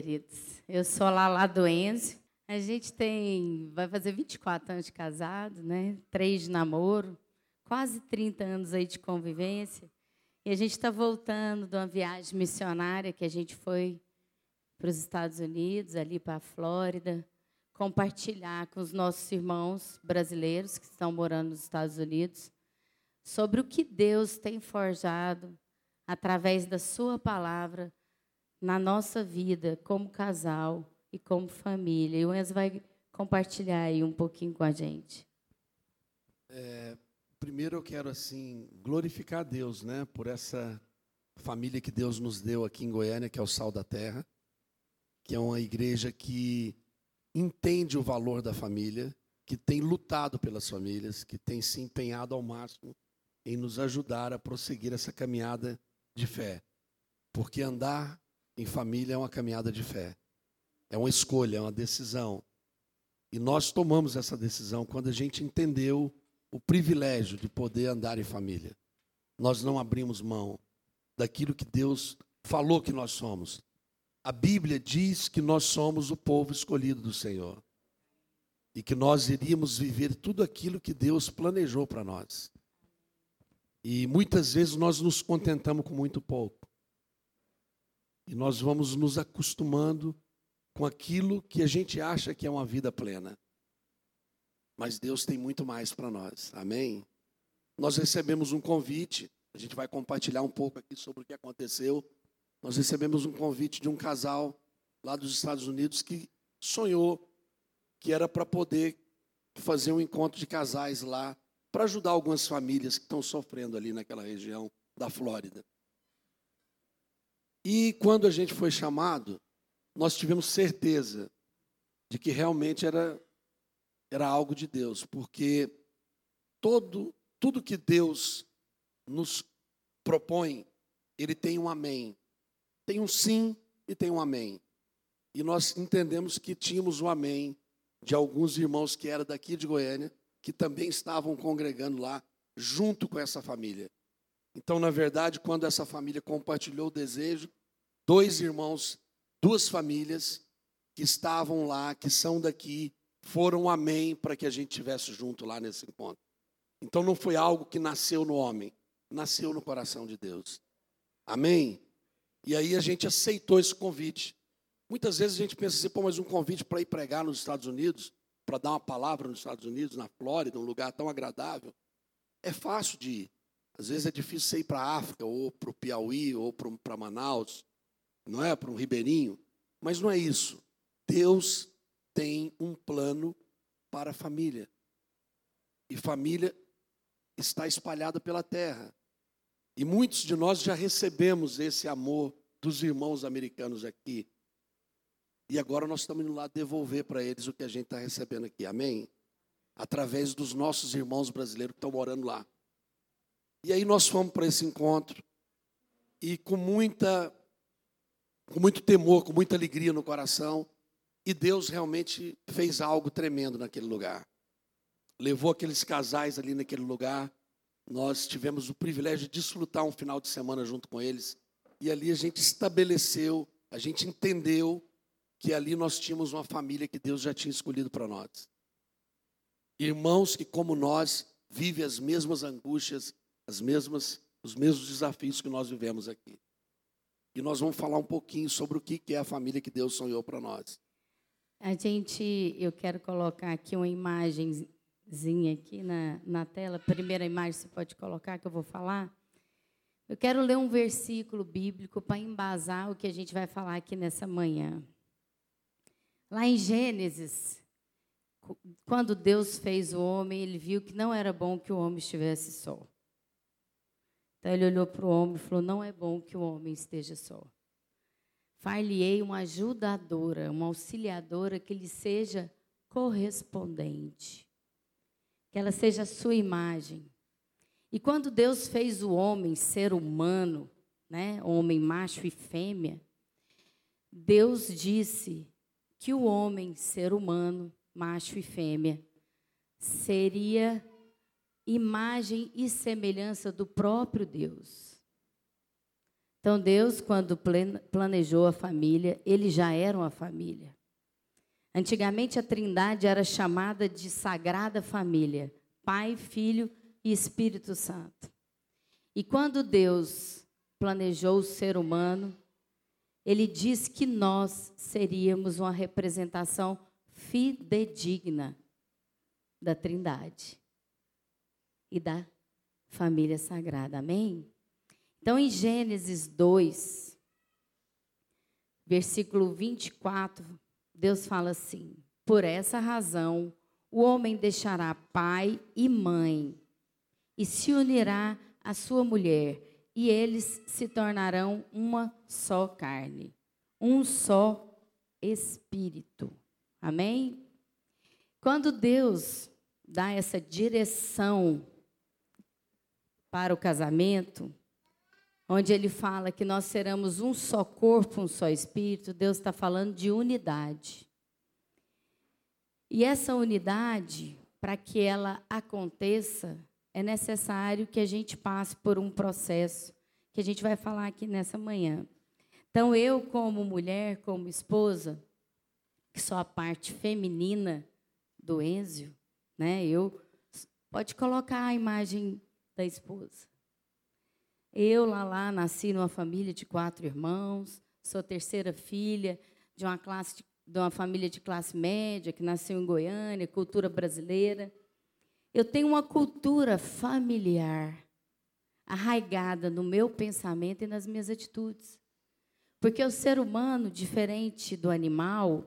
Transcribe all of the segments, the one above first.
queridos. Eu sou a Lala Doense. A gente tem, vai fazer 24 anos de casado, né? Três de namoro, quase 30 anos aí de convivência. E a gente está voltando de uma viagem missionária que a gente foi para os Estados Unidos, ali para a Flórida, compartilhar com os nossos irmãos brasileiros que estão morando nos Estados Unidos sobre o que Deus tem forjado através da Sua palavra na nossa vida como casal e como família. E o Enzo vai compartilhar aí um pouquinho com a gente. É, primeiro eu quero assim glorificar a Deus, né, por essa família que Deus nos deu aqui em Goiânia, que é o Sal da Terra, que é uma igreja que entende o valor da família, que tem lutado pelas famílias, que tem se empenhado ao máximo em nos ajudar a prosseguir essa caminhada de fé. Porque andar em família é uma caminhada de fé. É uma escolha, é uma decisão. E nós tomamos essa decisão quando a gente entendeu o privilégio de poder andar em família. Nós não abrimos mão daquilo que Deus falou que nós somos. A Bíblia diz que nós somos o povo escolhido do Senhor. E que nós iríamos viver tudo aquilo que Deus planejou para nós. E muitas vezes nós nos contentamos com muito pouco. E nós vamos nos acostumando com aquilo que a gente acha que é uma vida plena. Mas Deus tem muito mais para nós. Amém? Nós recebemos um convite, a gente vai compartilhar um pouco aqui sobre o que aconteceu. Nós recebemos um convite de um casal lá dos Estados Unidos que sonhou que era para poder fazer um encontro de casais lá para ajudar algumas famílias que estão sofrendo ali naquela região da Flórida. E quando a gente foi chamado, nós tivemos certeza de que realmente era, era algo de Deus, porque todo, tudo que Deus nos propõe, ele tem um amém. Tem um sim e tem um amém. E nós entendemos que tínhamos o um amém de alguns irmãos que eram daqui de Goiânia, que também estavam congregando lá junto com essa família. Então, na verdade, quando essa família compartilhou o desejo, dois irmãos, duas famílias que estavam lá, que são daqui, foram amém para que a gente tivesse junto lá nesse encontro. Então não foi algo que nasceu no homem, nasceu no coração de Deus. Amém? E aí a gente aceitou esse convite. Muitas vezes a gente pensa assim, pô, mas um convite para ir pregar nos Estados Unidos, para dar uma palavra nos Estados Unidos, na Flórida, um lugar tão agradável, é fácil de ir. Às vezes é difícil você ir para a África, ou para o Piauí, ou para Manaus, não é? Para um ribeirinho. Mas não é isso. Deus tem um plano para a família. E família está espalhada pela terra. E muitos de nós já recebemos esse amor dos irmãos americanos aqui. E agora nós estamos indo lá devolver para eles o que a gente está recebendo aqui. Amém? Através dos nossos irmãos brasileiros que estão morando lá. E aí nós fomos para esse encontro e com muita com muito temor, com muita alegria no coração, e Deus realmente fez algo tremendo naquele lugar. Levou aqueles casais ali naquele lugar. Nós tivemos o privilégio de desfrutar um final de semana junto com eles, e ali a gente estabeleceu, a gente entendeu que ali nós tínhamos uma família que Deus já tinha escolhido para nós. Irmãos que, como nós, vivem as mesmas angústias, as mesmas, os mesmos desafios que nós vivemos aqui. E nós vamos falar um pouquinho sobre o que é a família que Deus sonhou para nós. A gente, eu quero colocar aqui uma imagenzinha aqui na, na tela. Primeira imagem você pode colocar que eu vou falar. Eu quero ler um versículo bíblico para embasar o que a gente vai falar aqui nessa manhã. Lá em Gênesis, quando Deus fez o homem, ele viu que não era bom que o homem estivesse só. Então ele olhou para o homem e falou: Não é bom que o homem esteja só. Far-lhe-ei uma ajudadora, uma auxiliadora que lhe seja correspondente, que ela seja a sua imagem. E quando Deus fez o homem ser humano, né, homem macho e fêmea, Deus disse: que o homem, ser humano, macho e fêmea, seria imagem e semelhança do próprio Deus. Então, Deus, quando planejou a família, ele já era uma família. Antigamente, a Trindade era chamada de Sagrada Família Pai, Filho e Espírito Santo. E quando Deus planejou o ser humano, ele disse que nós seríamos uma representação fidedigna da Trindade e da família sagrada. Amém? Então, em Gênesis 2, versículo 24, Deus fala assim: Por essa razão, o homem deixará pai e mãe e se unirá à sua mulher, e eles se tornarão uma só carne, um só espírito. Amém? Quando Deus dá essa direção para o casamento, onde ele fala que nós seremos um só corpo, um só espírito, Deus está falando de unidade. E essa unidade, para que ela aconteça, é necessário que a gente passe por um processo que a gente vai falar aqui nessa manhã. Então, eu, como mulher, como esposa, que sou a parte feminina do Enzio, né? Eu pode colocar a imagem da esposa. Eu lá lá nasci numa família de quatro irmãos, sou terceira filha de uma classe de uma família de classe média que nasceu em Goiânia, cultura brasileira. Eu tenho uma cultura familiar arraigada no meu pensamento e nas minhas atitudes. Porque o ser humano, diferente do animal,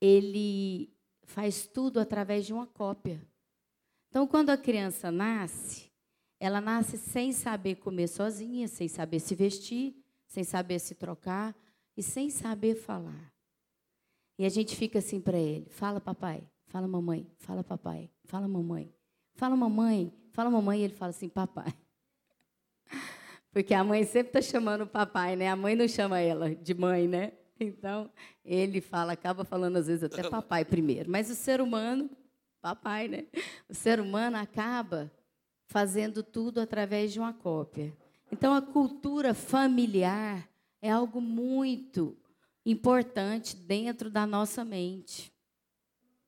ele faz tudo através de uma cópia. Então, quando a criança nasce, ela nasce sem saber comer sozinha, sem saber se vestir, sem saber se trocar e sem saber falar. E a gente fica assim para ele: fala, papai, fala, mamãe, fala, papai, fala, mamãe, fala, mamãe, fala, mamãe. E ele fala assim: papai. Porque a mãe sempre está chamando o papai, né? A mãe não chama ela de mãe, né? Então, ele fala, acaba falando às vezes até papai primeiro. Mas o ser humano papai, né? O ser humano acaba fazendo tudo através de uma cópia. Então, a cultura familiar é algo muito importante dentro da nossa mente.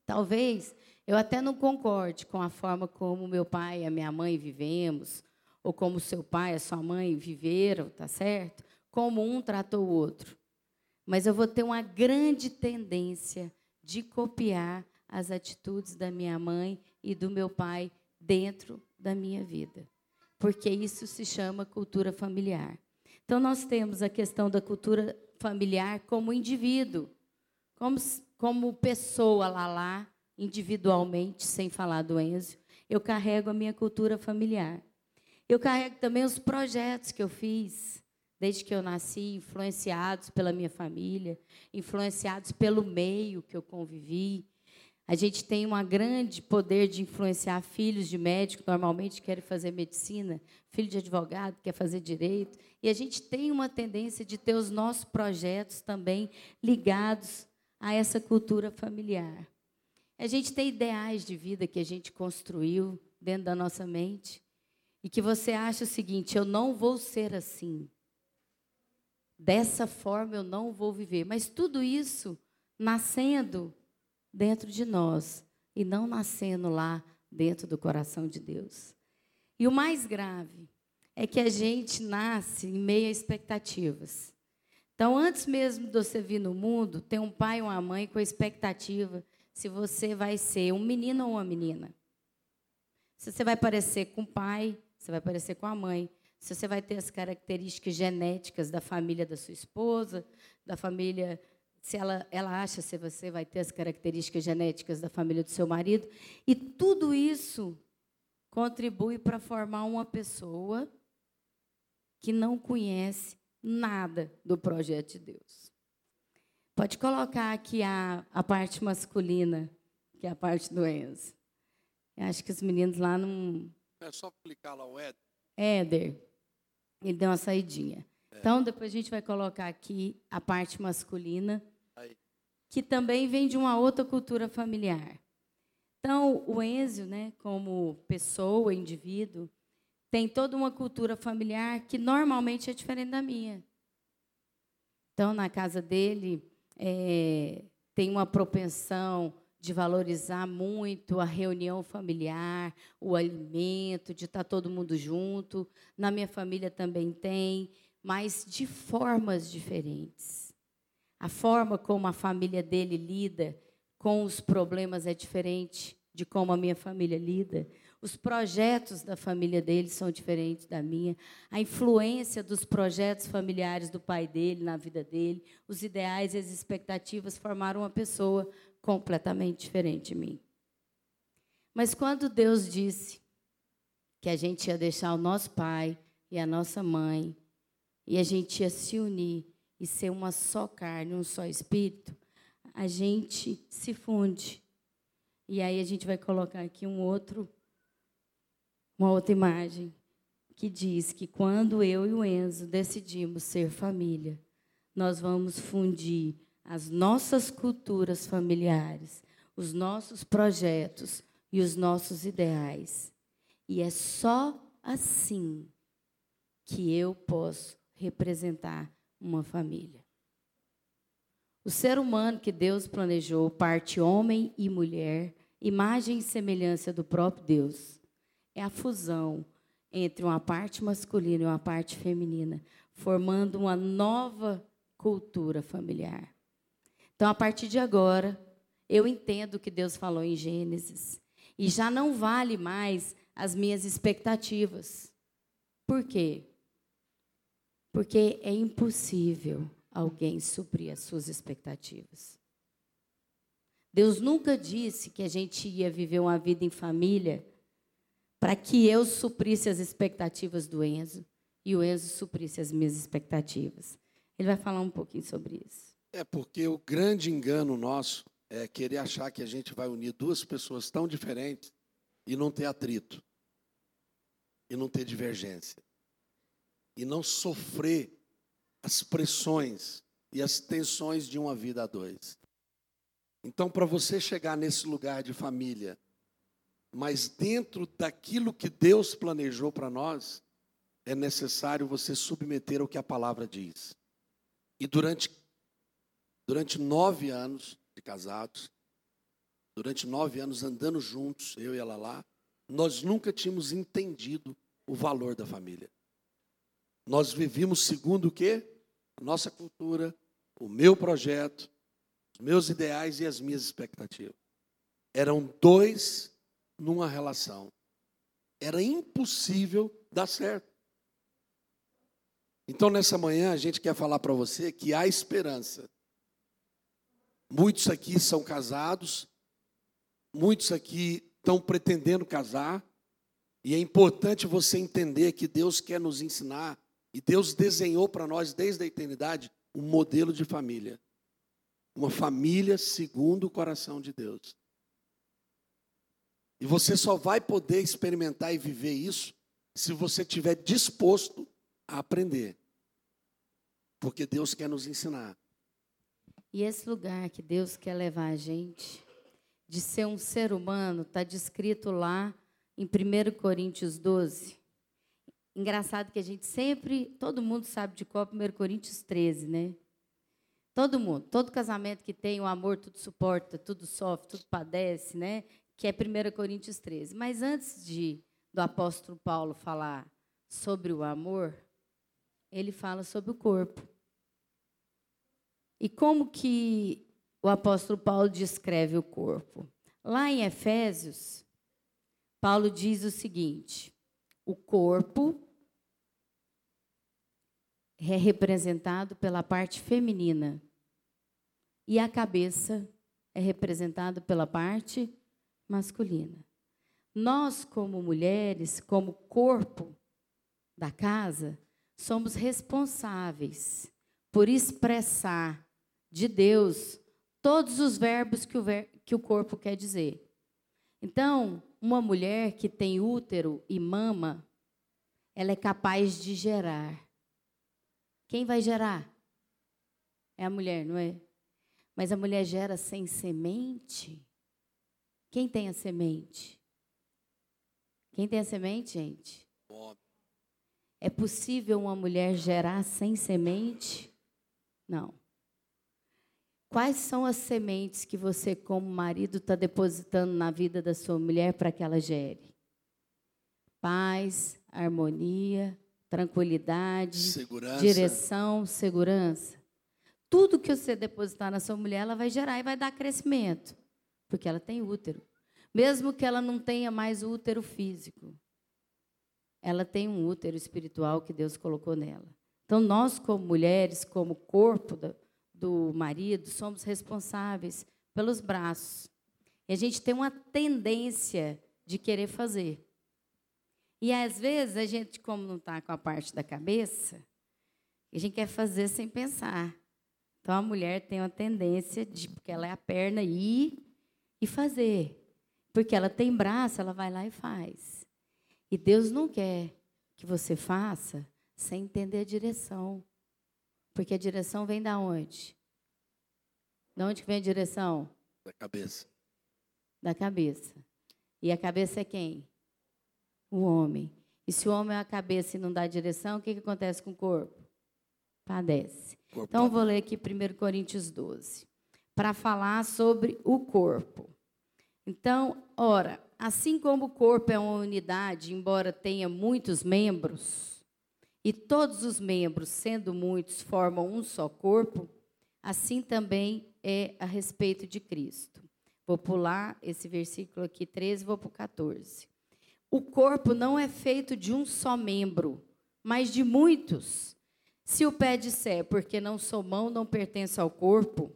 Talvez eu até não concorde com a forma como meu pai e a minha mãe vivemos, ou como seu pai e a sua mãe viveram, tá certo? Como um tratou o outro. Mas eu vou ter uma grande tendência de copiar as atitudes da minha mãe e do meu pai dentro da minha vida. Porque isso se chama cultura familiar. Então, nós temos a questão da cultura familiar como indivíduo, como, como pessoa lá, lá, individualmente, sem falar do Enzo. Eu carrego a minha cultura familiar. Eu carrego também os projetos que eu fiz desde que eu nasci, influenciados pela minha família, influenciados pelo meio que eu convivi, a gente tem um grande poder de influenciar filhos de médico, normalmente querem fazer medicina, filho de advogado quer fazer direito, e a gente tem uma tendência de ter os nossos projetos também ligados a essa cultura familiar. A gente tem ideais de vida que a gente construiu dentro da nossa mente e que você acha o seguinte: eu não vou ser assim. Dessa forma eu não vou viver. Mas tudo isso nascendo dentro de nós e não nascendo lá dentro do coração de Deus. E o mais grave é que a gente nasce em meio a expectativas. Então, antes mesmo de você vir no mundo, tem um pai ou uma mãe com a expectativa se você vai ser um menino ou uma menina. Se você vai parecer com o pai, você vai parecer com a mãe. Se você vai ter as características genéticas da família da sua esposa, da família se ela, ela acha se você vai ter as características genéticas da família do seu marido. E tudo isso contribui para formar uma pessoa que não conhece nada do projeto de Deus. Pode colocar aqui a, a parte masculina, que é a parte do Enzo. Eu acho que os meninos lá não. É só clicar lá o Éder. Éder. Ele deu uma saidinha. É. Então, depois a gente vai colocar aqui a parte masculina que também vem de uma outra cultura familiar. Então, o Enzo, né, como pessoa, indivíduo, tem toda uma cultura familiar que normalmente é diferente da minha. Então, na casa dele, é, tem uma propensão de valorizar muito a reunião familiar, o alimento, de estar todo mundo junto. Na minha família também tem, mas de formas diferentes. A forma como a família dele lida com os problemas é diferente de como a minha família lida. Os projetos da família dele são diferentes da minha. A influência dos projetos familiares do pai dele na vida dele, os ideais e as expectativas formaram uma pessoa completamente diferente de mim. Mas quando Deus disse que a gente ia deixar o nosso pai e a nossa mãe e a gente ia se unir e ser uma só carne, um só espírito, a gente se funde. E aí a gente vai colocar aqui um outro uma outra imagem que diz que quando eu e o Enzo decidimos ser família, nós vamos fundir as nossas culturas familiares, os nossos projetos e os nossos ideais. E é só assim que eu posso representar uma família. O ser humano que Deus planejou, parte homem e mulher, imagem e semelhança do próprio Deus é a fusão entre uma parte masculina e uma parte feminina, formando uma nova cultura familiar. Então, a partir de agora, eu entendo o que Deus falou em Gênesis e já não vale mais as minhas expectativas. Por quê? Porque é impossível alguém suprir as suas expectativas. Deus nunca disse que a gente ia viver uma vida em família para que eu suprisse as expectativas do Enzo e o Enzo suprisse as minhas expectativas. Ele vai falar um pouquinho sobre isso. É porque o grande engano nosso é querer achar que a gente vai unir duas pessoas tão diferentes e não ter atrito, e não ter divergência, e não sofrer as pressões e as tensões de uma vida a dois. Então, para você chegar nesse lugar de família, mas dentro daquilo que Deus planejou para nós, é necessário você submeter ao que a palavra diz. E durante, durante nove anos de casados, durante nove anos andando juntos, eu e ela lá, nós nunca tínhamos entendido o valor da família. Nós vivíamos segundo o quê? A nossa cultura, o meu projeto, os meus ideais e as minhas expectativas. Eram dois numa relação. Era impossível dar certo. Então, nessa manhã, a gente quer falar para você que há esperança. Muitos aqui são casados, muitos aqui estão pretendendo casar, e é importante você entender que Deus quer nos ensinar, e Deus desenhou para nós desde a eternidade um modelo de família. Uma família segundo o coração de Deus. E você só vai poder experimentar e viver isso se você estiver disposto a aprender. Porque Deus quer nos ensinar. E esse lugar que Deus quer levar a gente, de ser um ser humano, está descrito lá em 1 Coríntios 12. Engraçado que a gente sempre, todo mundo sabe de qual 1 Coríntios 13, né? Todo mundo, todo casamento que tem o amor, tudo suporta, tudo sofre, tudo padece, né? que é 1 Coríntios 13. Mas antes de do apóstolo Paulo falar sobre o amor, ele fala sobre o corpo. E como que o apóstolo Paulo descreve o corpo? Lá em Efésios, Paulo diz o seguinte: o corpo é representado pela parte feminina e a cabeça é representado pela parte masculina. Nós, como mulheres, como corpo da casa, somos responsáveis por expressar de Deus todos os verbos que o, ver, que o corpo quer dizer. Então, uma mulher que tem útero e mama, ela é capaz de gerar. Quem vai gerar? É a mulher, não é? Mas a mulher gera sem semente. Quem tem a semente? Quem tem a semente, gente? É possível uma mulher gerar sem semente? Não. Quais são as sementes que você, como marido, está depositando na vida da sua mulher para que ela gere? Paz, harmonia, tranquilidade, Segurança. direção, segurança. Tudo que você depositar na sua mulher, ela vai gerar e vai dar crescimento, porque ela tem útero. Mesmo que ela não tenha mais o útero físico, ela tem um útero espiritual que Deus colocou nela. Então, nós, como mulheres, como corpo do, do marido, somos responsáveis pelos braços. E a gente tem uma tendência de querer fazer. E às vezes a gente, como não está com a parte da cabeça, a gente quer fazer sem pensar. Então a mulher tem uma tendência de, porque ela é a perna, ir e fazer. Porque ela tem braço, ela vai lá e faz. E Deus não quer que você faça sem entender a direção. Porque a direção vem da onde? Da onde vem a direção? Da cabeça. Da cabeça. E a cabeça é quem? O homem. E se o homem é a cabeça e não dá direção, o que, que acontece com o corpo? Padece. Corpo Então, vou ler aqui 1 Coríntios 12, para falar sobre o corpo. Então, ora, assim como o corpo é uma unidade, embora tenha muitos membros, e todos os membros, sendo muitos, formam um só corpo, assim também é a respeito de Cristo. Vou pular esse versículo aqui 13, vou para o 14. O corpo não é feito de um só membro, mas de muitos. Se o pé disser, porque não sou mão, não pertenço ao corpo,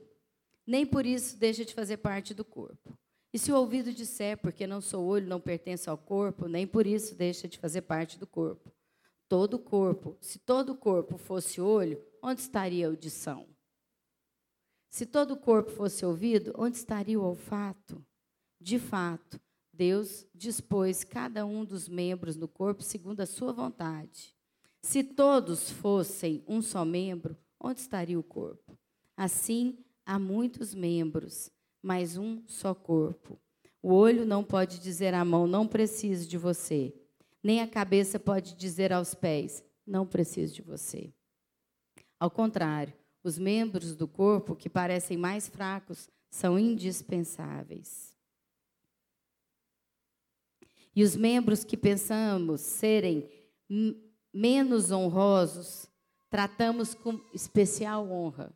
nem por isso deixa de fazer parte do corpo. E se o ouvido disser, porque não sou olho, não pertenço ao corpo, nem por isso deixa de fazer parte do corpo. Todo o corpo, se todo o corpo fosse olho, onde estaria a audição? Se todo o corpo fosse ouvido, onde estaria o olfato? De fato, Deus dispôs cada um dos membros do corpo segundo a sua vontade. Se todos fossem um só membro, onde estaria o corpo? Assim, há muitos membros, mas um só corpo. O olho não pode dizer à mão, não preciso de você. Nem a cabeça pode dizer aos pés, não preciso de você. Ao contrário, os membros do corpo que parecem mais fracos são indispensáveis. E os membros que pensamos serem menos honrosos, tratamos com especial honra.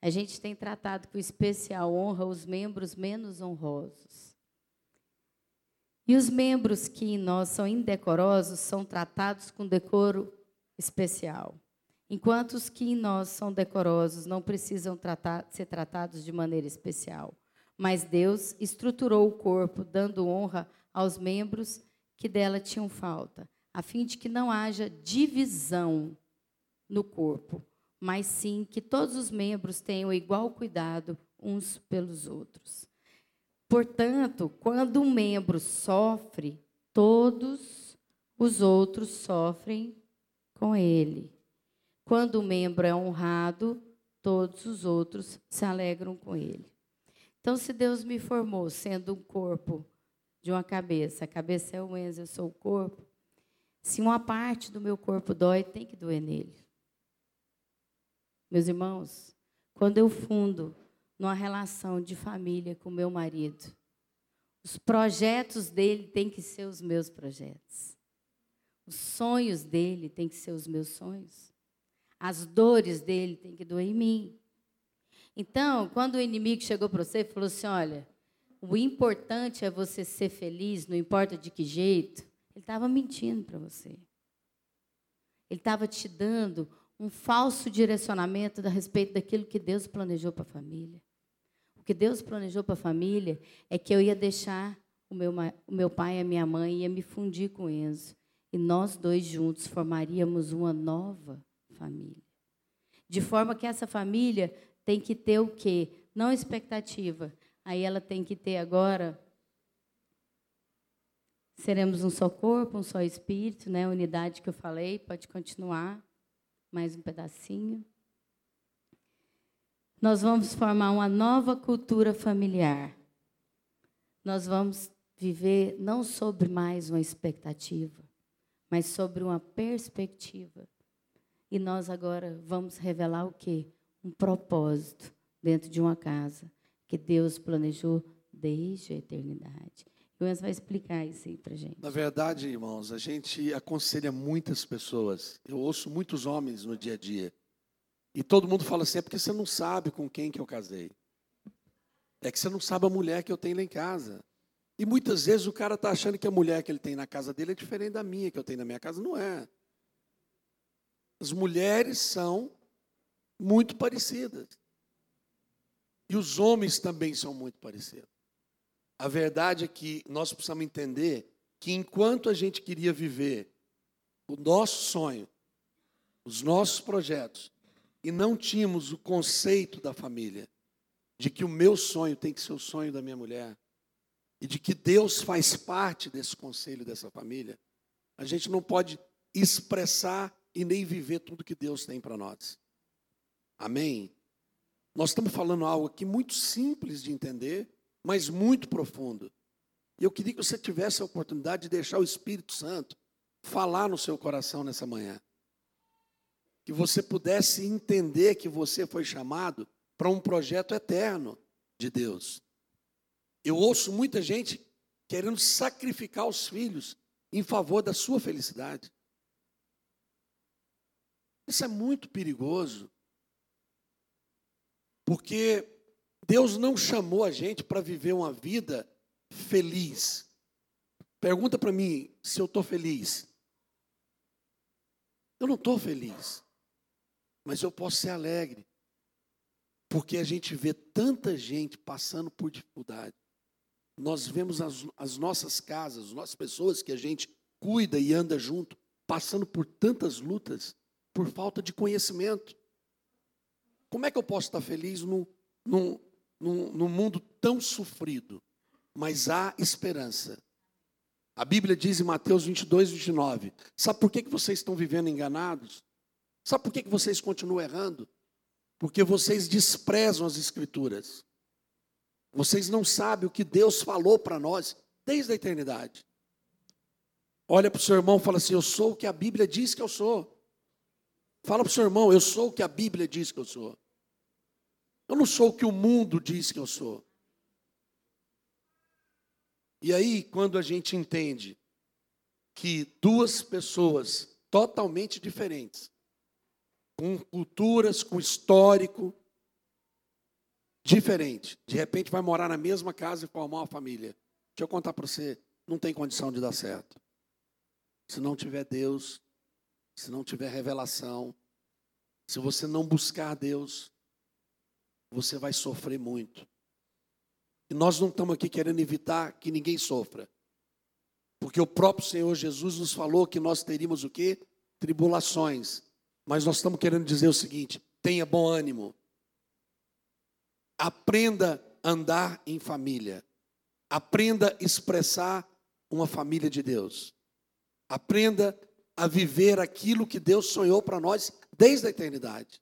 A gente tem tratado com especial honra os membros menos honrosos. E os membros que em nós são indecorosos são tratados com decoro especial. Enquanto os que em nós são decorosos não precisam tratar, ser tratados de maneira especial. Mas Deus estruturou o corpo, dando honra aos membros que dela tinham falta, a fim de que não haja divisão no corpo, mas sim que todos os membros tenham igual cuidado uns pelos outros. Portanto, quando um membro sofre, todos os outros sofrem com ele. Quando o um membro é honrado, todos os outros se alegram com ele. Então, se Deus me formou sendo um corpo de uma cabeça, a cabeça é o Enzo, eu sou o corpo. Se uma parte do meu corpo dói, tem que doer nele. Meus irmãos, quando eu fundo numa relação de família com meu marido, os projetos dele têm que ser os meus projetos. Os sonhos dele têm que ser os meus sonhos. As dores dele têm que doer em mim. Então, quando o inimigo chegou para você e falou assim: olha, o importante é você ser feliz, não importa de que jeito. Ele estava mentindo para você. Ele estava te dando um falso direcionamento a respeito daquilo que Deus planejou para a família. Que Deus planejou para a família é que eu ia deixar o meu, o meu pai e a minha mãe, ia me fundir com Enzo. E nós dois juntos formaríamos uma nova família. De forma que essa família tem que ter o quê? Não expectativa, Aí ela tem que ter agora. Seremos um só corpo, um só espírito, né? Unidade que eu falei, pode continuar. Mais um pedacinho. Nós vamos formar uma nova cultura familiar. Nós vamos viver não sobre mais uma expectativa, mas sobre uma perspectiva. E nós agora vamos revelar o quê? Um propósito dentro de uma casa que Deus planejou desde a eternidade. O Enzo vai explicar isso aí para gente. Na verdade, irmãos, a gente aconselha muitas pessoas. Eu ouço muitos homens no dia a dia. E todo mundo fala assim: é porque você não sabe com quem que eu casei. É que você não sabe a mulher que eu tenho lá em casa. E muitas vezes o cara está achando que a mulher que ele tem na casa dele é diferente da minha que eu tenho na minha casa. Não é. As mulheres são muito parecidas. E os homens também são muito parecidos. A verdade é que nós precisamos entender que enquanto a gente queria viver o nosso sonho, os nossos projetos, e não tínhamos o conceito da família, de que o meu sonho tem que ser o sonho da minha mulher, e de que Deus faz parte desse conselho dessa família, a gente não pode expressar e nem viver tudo que Deus tem para nós. Amém? Nós estamos falando algo aqui muito simples de entender, mas muito profundo. E eu queria que você tivesse a oportunidade de deixar o Espírito Santo falar no seu coração nessa manhã. Que você pudesse entender que você foi chamado para um projeto eterno de Deus. Eu ouço muita gente querendo sacrificar os filhos em favor da sua felicidade. Isso é muito perigoso. Porque Deus não chamou a gente para viver uma vida feliz. Pergunta para mim se eu estou feliz. Eu não estou feliz, mas eu posso ser alegre, porque a gente vê tanta gente passando por dificuldade. Nós vemos as, as nossas casas, as nossas pessoas que a gente cuida e anda junto, passando por tantas lutas por falta de conhecimento. Como é que eu posso estar feliz num, num, num mundo tão sofrido, mas há esperança. A Bíblia diz em Mateus 22, 29, sabe por que, que vocês estão vivendo enganados? Sabe por que, vocês continuam errando? Porque vocês desprezam as Escrituras. Vocês não sabem o que Deus falou para nós desde a eternidade. Olha para o seu irmão e fala assim: Eu sou o que a Bíblia diz que eu sou. Fala para o seu irmão: Eu sou o que a Bíblia diz que eu sou. Eu não sou o que o mundo diz que eu sou. E aí, quando a gente entende que duas pessoas totalmente diferentes, com culturas, com histórico diferente, de repente vai morar na mesma casa e formar uma família. Deixa eu contar para você, não tem condição de dar certo. Se não tiver Deus, se não tiver revelação, se você não buscar Deus, você vai sofrer muito. E nós não estamos aqui querendo evitar que ninguém sofra. Porque o próprio Senhor Jesus nos falou que nós teríamos o quê? Tribulações. Mas nós estamos querendo dizer o seguinte: tenha bom ânimo. Aprenda a andar em família. Aprenda a expressar uma família de Deus. Aprenda a viver aquilo que Deus sonhou para nós desde a eternidade.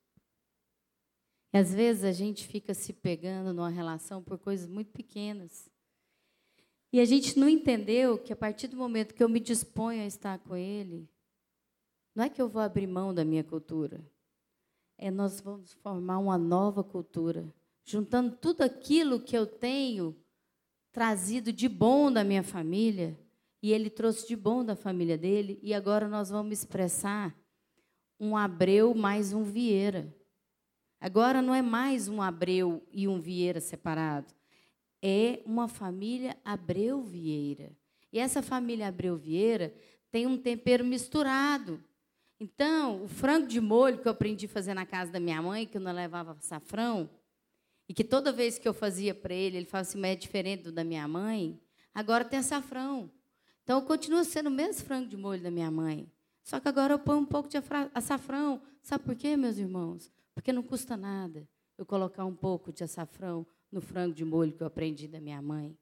E às vezes a gente fica se pegando numa relação por coisas muito pequenas. E a gente não entendeu que a partir do momento que eu me disponho a estar com ele, não é que eu vou abrir mão da minha cultura. É nós vamos formar uma nova cultura, juntando tudo aquilo que eu tenho trazido de bom da minha família, e ele trouxe de bom da família dele, e agora nós vamos expressar um Abreu mais um Vieira. Agora não é mais um Abreu e um Vieira separado. É uma família Abreu Vieira. E essa família Abreu Vieira tem um tempero misturado. Então, o frango de molho que eu aprendi a fazer na casa da minha mãe, que eu não levava safrão, e que toda vez que eu fazia para ele, ele falava assim, mas é diferente do da minha mãe, agora tem açafrão. Então, continua sendo o mesmo frango de molho da minha mãe. Só que agora eu ponho um pouco de açafrão. Sabe por quê, meus irmãos? Porque não custa nada eu colocar um pouco de açafrão no frango de molho que eu aprendi da minha mãe.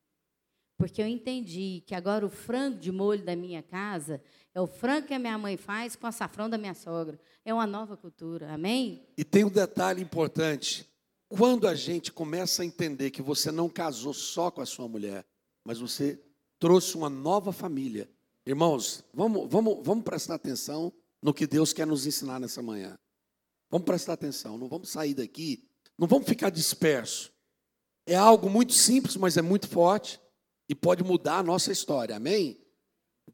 Porque eu entendi que agora o frango de molho da minha casa é o frango que a minha mãe faz com açafrão da minha sogra. É uma nova cultura, amém? E tem um detalhe importante. Quando a gente começa a entender que você não casou só com a sua mulher, mas você trouxe uma nova família, Irmãos, vamos, vamos, vamos prestar atenção no que Deus quer nos ensinar nessa manhã. Vamos prestar atenção, não vamos sair daqui, não vamos ficar dispersos. É algo muito simples, mas é muito forte e pode mudar a nossa história, amém?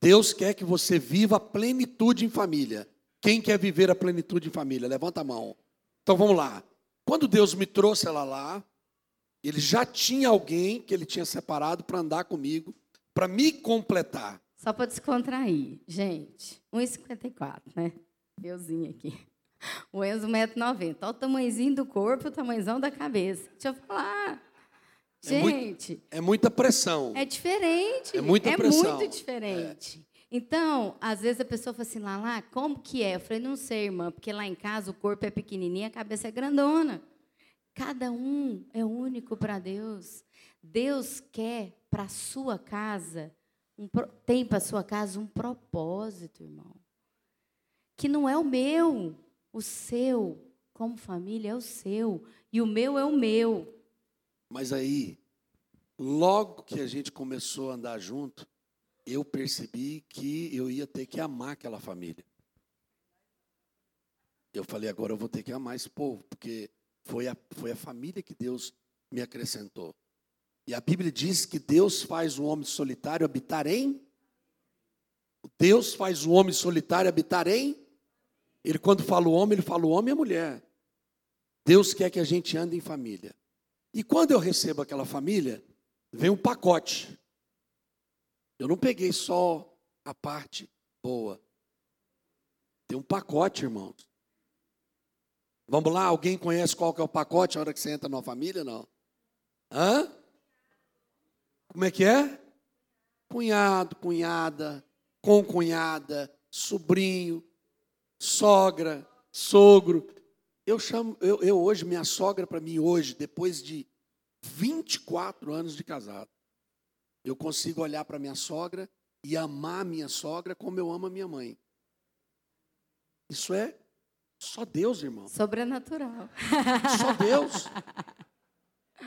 Deus quer que você viva a plenitude em família. Quem quer viver a plenitude em família? Levanta a mão. Então vamos lá. Quando Deus me trouxe ela lá, ele já tinha alguém que ele tinha separado para andar comigo, para me completar. Só para descontrair, gente, 1,54, né? Euzinho aqui. O Enzo, 1,90m. Olha o tamanhozinho do corpo, o tamanhozão da cabeça. Deixa eu falar. Gente. É, muito, é muita pressão. É diferente. É muita é pressão. muito diferente. É. Então, às vezes a pessoa fala assim, lá, lá, como que é? Eu falei, não sei, irmã, porque lá em casa o corpo é pequenininho, a cabeça é grandona. Cada um é único para Deus. Deus quer para a sua casa, um, tem para a sua casa um propósito, irmão. Que não é o meu, o seu, como família, é o seu. E o meu é o meu. Mas aí, logo que a gente começou a andar junto, eu percebi que eu ia ter que amar aquela família. Eu falei, agora eu vou ter que amar esse povo, porque foi a, foi a família que Deus me acrescentou. E a Bíblia diz que Deus faz o homem solitário habitar em. Deus faz o homem solitário habitar em. Ele, quando fala o homem, ele fala o homem e a mulher. Deus quer que a gente ande em família. E quando eu recebo aquela família, vem um pacote. Eu não peguei só a parte boa. Tem um pacote, irmãos. Vamos lá, alguém conhece qual que é o pacote na hora que você entra numa família? Não. Hã? Como é que é? Cunhado, cunhada, concunhada, sobrinho, sogra, sogro. Eu chamo, eu, eu hoje, minha sogra para mim hoje, depois de 24 anos de casado, eu consigo olhar para minha sogra e amar minha sogra como eu amo a minha mãe. Isso é só Deus, irmão. Sobrenatural. Só Deus.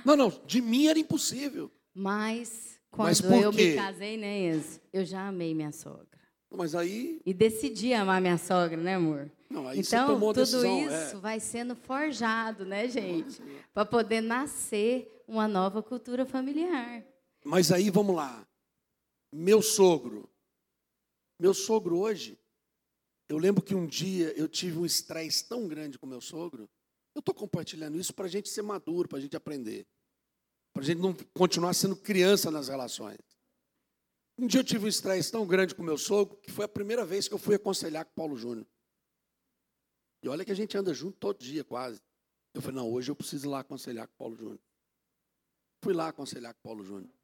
Não, não, de mim era impossível. Mas quando Mas eu me casei, né, Enzo, eu já amei minha sogra. Mas aí. E decidi amar minha sogra, né, amor? Não, aí então, você tomou tudo decisão, isso é. vai sendo forjado, né, gente? Para poder nascer uma nova cultura familiar. Mas aí, vamos lá. Meu sogro. Meu sogro hoje. Eu lembro que um dia eu tive um estresse tão grande com meu sogro. Eu estou compartilhando isso para a gente ser maduro, para a gente aprender. Para a gente não continuar sendo criança nas relações. Um dia eu tive um estresse tão grande com meu sogro que foi a primeira vez que eu fui aconselhar com Paulo Júnior. E olha que a gente anda junto todo dia, quase. Eu falei, não, hoje eu preciso ir lá aconselhar com Paulo Júnior. Fui lá aconselhar com Paulo Júnior.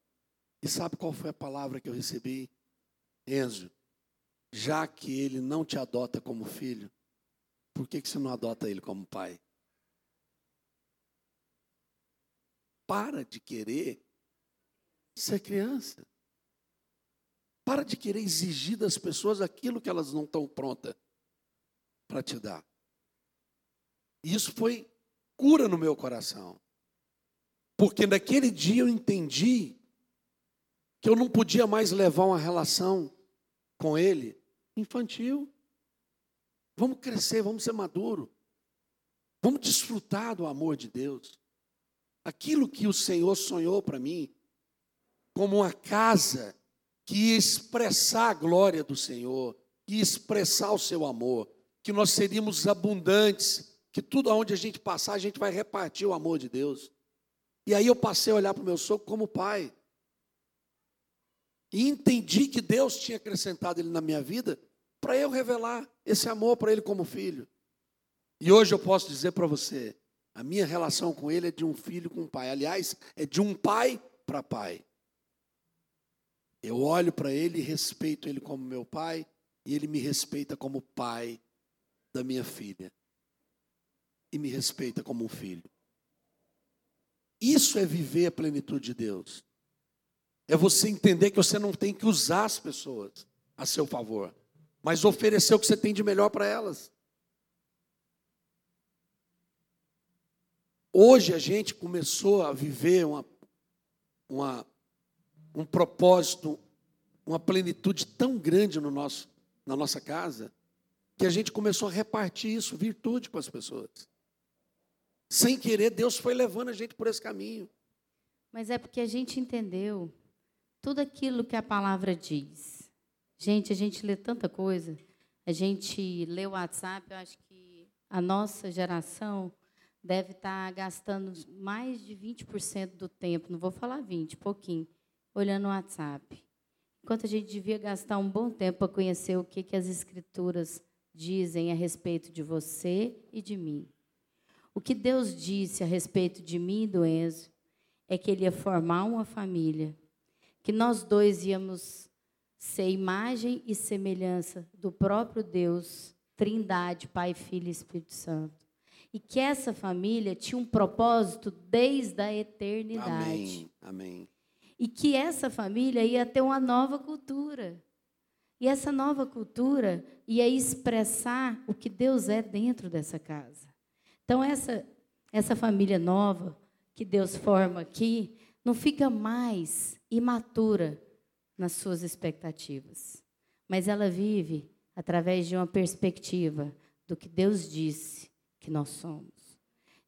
E sabe qual foi a palavra que eu recebi? Enzo, já que ele não te adota como filho, por que, que você não adota ele como pai? Para de querer ser criança. Para de querer exigir das pessoas aquilo que elas não estão prontas para te dar. E isso foi cura no meu coração. Porque naquele dia eu entendi que eu não podia mais levar uma relação com ele infantil. Vamos crescer, vamos ser maduro. Vamos desfrutar do amor de Deus. Aquilo que o Senhor sonhou para mim, como uma casa que expressar a glória do Senhor, que expressar o seu amor, que nós seríamos abundantes, que tudo aonde a gente passar, a gente vai repartir o amor de Deus. E aí eu passei a olhar para o meu sogro como pai. E entendi que Deus tinha acrescentado ele na minha vida para eu revelar esse amor para ele como filho. E hoje eu posso dizer para você, a minha relação com ele é de um filho com um pai. Aliás, é de um pai para pai. Eu olho para ele e respeito ele como meu pai, e ele me respeita como pai da minha filha. E me respeita como um filho. Isso é viver a plenitude de Deus. É você entender que você não tem que usar as pessoas a seu favor, mas oferecer o que você tem de melhor para elas. Hoje a gente começou a viver uma, uma um propósito, uma plenitude tão grande no nosso, na nossa casa, que a gente começou a repartir isso, virtude, com as pessoas. Sem querer, Deus foi levando a gente por esse caminho. Mas é porque a gente entendeu tudo aquilo que a palavra diz. Gente, a gente lê tanta coisa. A gente lê o WhatsApp, eu acho que a nossa geração deve estar gastando mais de 20% do tempo, não vou falar 20, pouquinho, olhando o WhatsApp. Enquanto a gente devia gastar um bom tempo para conhecer o que, que as escrituras dizem a respeito de você e de mim. O que Deus disse a respeito de mim e do Enzo é que ele ia formar uma família, que nós dois íamos ser imagem e semelhança do próprio Deus, Trindade, Pai, Filho e Espírito Santo. E que essa família tinha um propósito desde a eternidade. Amém. Amém. E que essa família ia ter uma nova cultura. E essa nova cultura ia expressar o que Deus é dentro dessa casa. Então, essa, essa família nova que Deus forma aqui não fica mais imatura nas suas expectativas, mas ela vive através de uma perspectiva do que Deus disse que nós somos.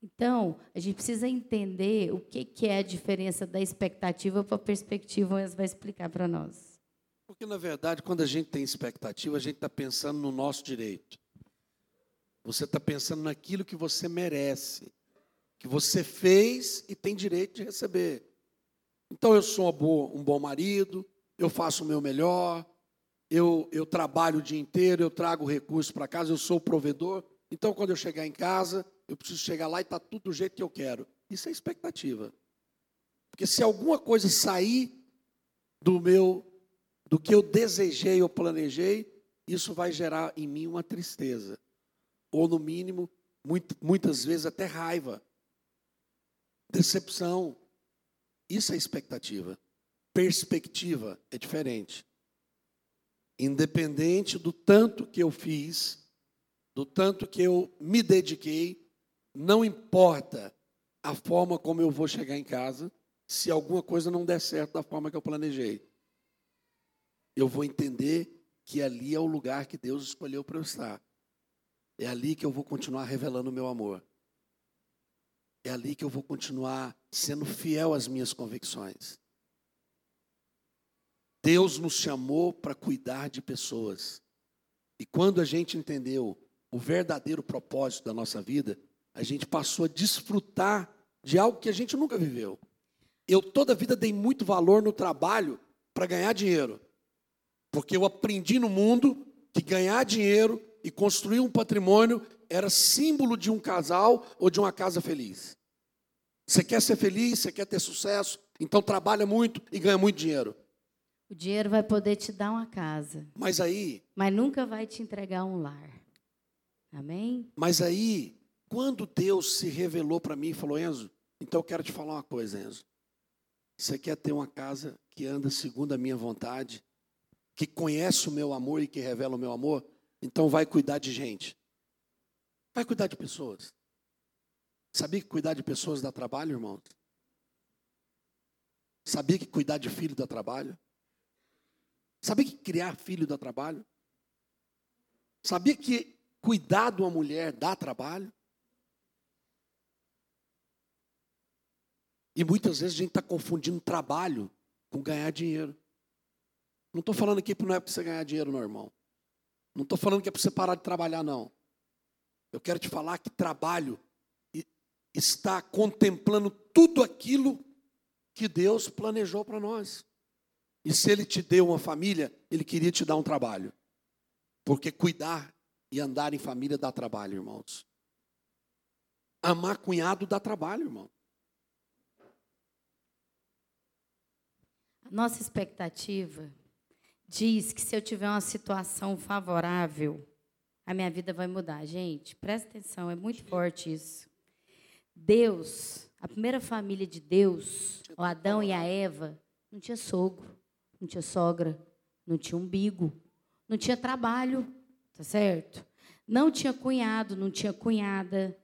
Então, a gente precisa entender o que, que é a diferença da expectativa para a perspectiva, o Wes vai explicar para nós. Porque, na verdade, quando a gente tem expectativa, a gente está pensando no nosso direito. Você está pensando naquilo que você merece que você fez e tem direito de receber. Então eu sou um bom marido, eu faço o meu melhor, eu, eu trabalho o dia inteiro, eu trago recursos para casa, eu sou o provedor. Então quando eu chegar em casa, eu preciso chegar lá e está tudo do jeito que eu quero. Isso é expectativa. Porque se alguma coisa sair do meu, do que eu desejei ou planejei, isso vai gerar em mim uma tristeza. Ou no mínimo, muito, muitas vezes até raiva decepção. Isso é expectativa. Perspectiva é diferente. Independente do tanto que eu fiz, do tanto que eu me dediquei, não importa a forma como eu vou chegar em casa, se alguma coisa não der certo da forma que eu planejei. Eu vou entender que ali é o lugar que Deus escolheu para eu estar. É ali que eu vou continuar revelando o meu amor. É ali que eu vou continuar sendo fiel às minhas convicções. Deus nos chamou para cuidar de pessoas. E quando a gente entendeu o verdadeiro propósito da nossa vida, a gente passou a desfrutar de algo que a gente nunca viveu. Eu toda a vida dei muito valor no trabalho para ganhar dinheiro. Porque eu aprendi no mundo que ganhar dinheiro e construir um patrimônio era símbolo de um casal ou de uma casa feliz. Você quer ser feliz, você quer ter sucesso, então trabalha muito e ganha muito dinheiro. O dinheiro vai poder te dar uma casa. Mas aí. Mas nunca vai te entregar um lar. Amém? Mas aí, quando Deus se revelou para mim e falou, Enzo, então eu quero te falar uma coisa, Enzo. Você quer ter uma casa que anda segundo a minha vontade, que conhece o meu amor e que revela o meu amor? Então vai cuidar de gente. Vai cuidar de pessoas. Sabia que cuidar de pessoas dá trabalho, irmãos? Sabia que cuidar de filho dá trabalho? Sabia que criar filho dá trabalho? Sabia que cuidar de uma mulher dá trabalho? E muitas vezes a gente está confundindo trabalho com ganhar dinheiro. Não estou falando aqui que não é para você ganhar dinheiro, não, irmão. Não estou falando que é para você parar de trabalhar, não. Eu quero te falar que trabalho está contemplando tudo aquilo que Deus planejou para nós. E se Ele te deu uma família, Ele queria te dar um trabalho. Porque cuidar e andar em família dá trabalho, irmãos. Amar cunhado dá trabalho, irmão. Nossa expectativa diz que se eu tiver uma situação favorável, a minha vida vai mudar. Gente, presta atenção, é muito forte isso. Deus, a primeira família de Deus, o Adão e a Eva, não tinha sogro, não tinha sogra, não tinha umbigo, não tinha trabalho, tá certo? Não tinha cunhado, não tinha cunhada,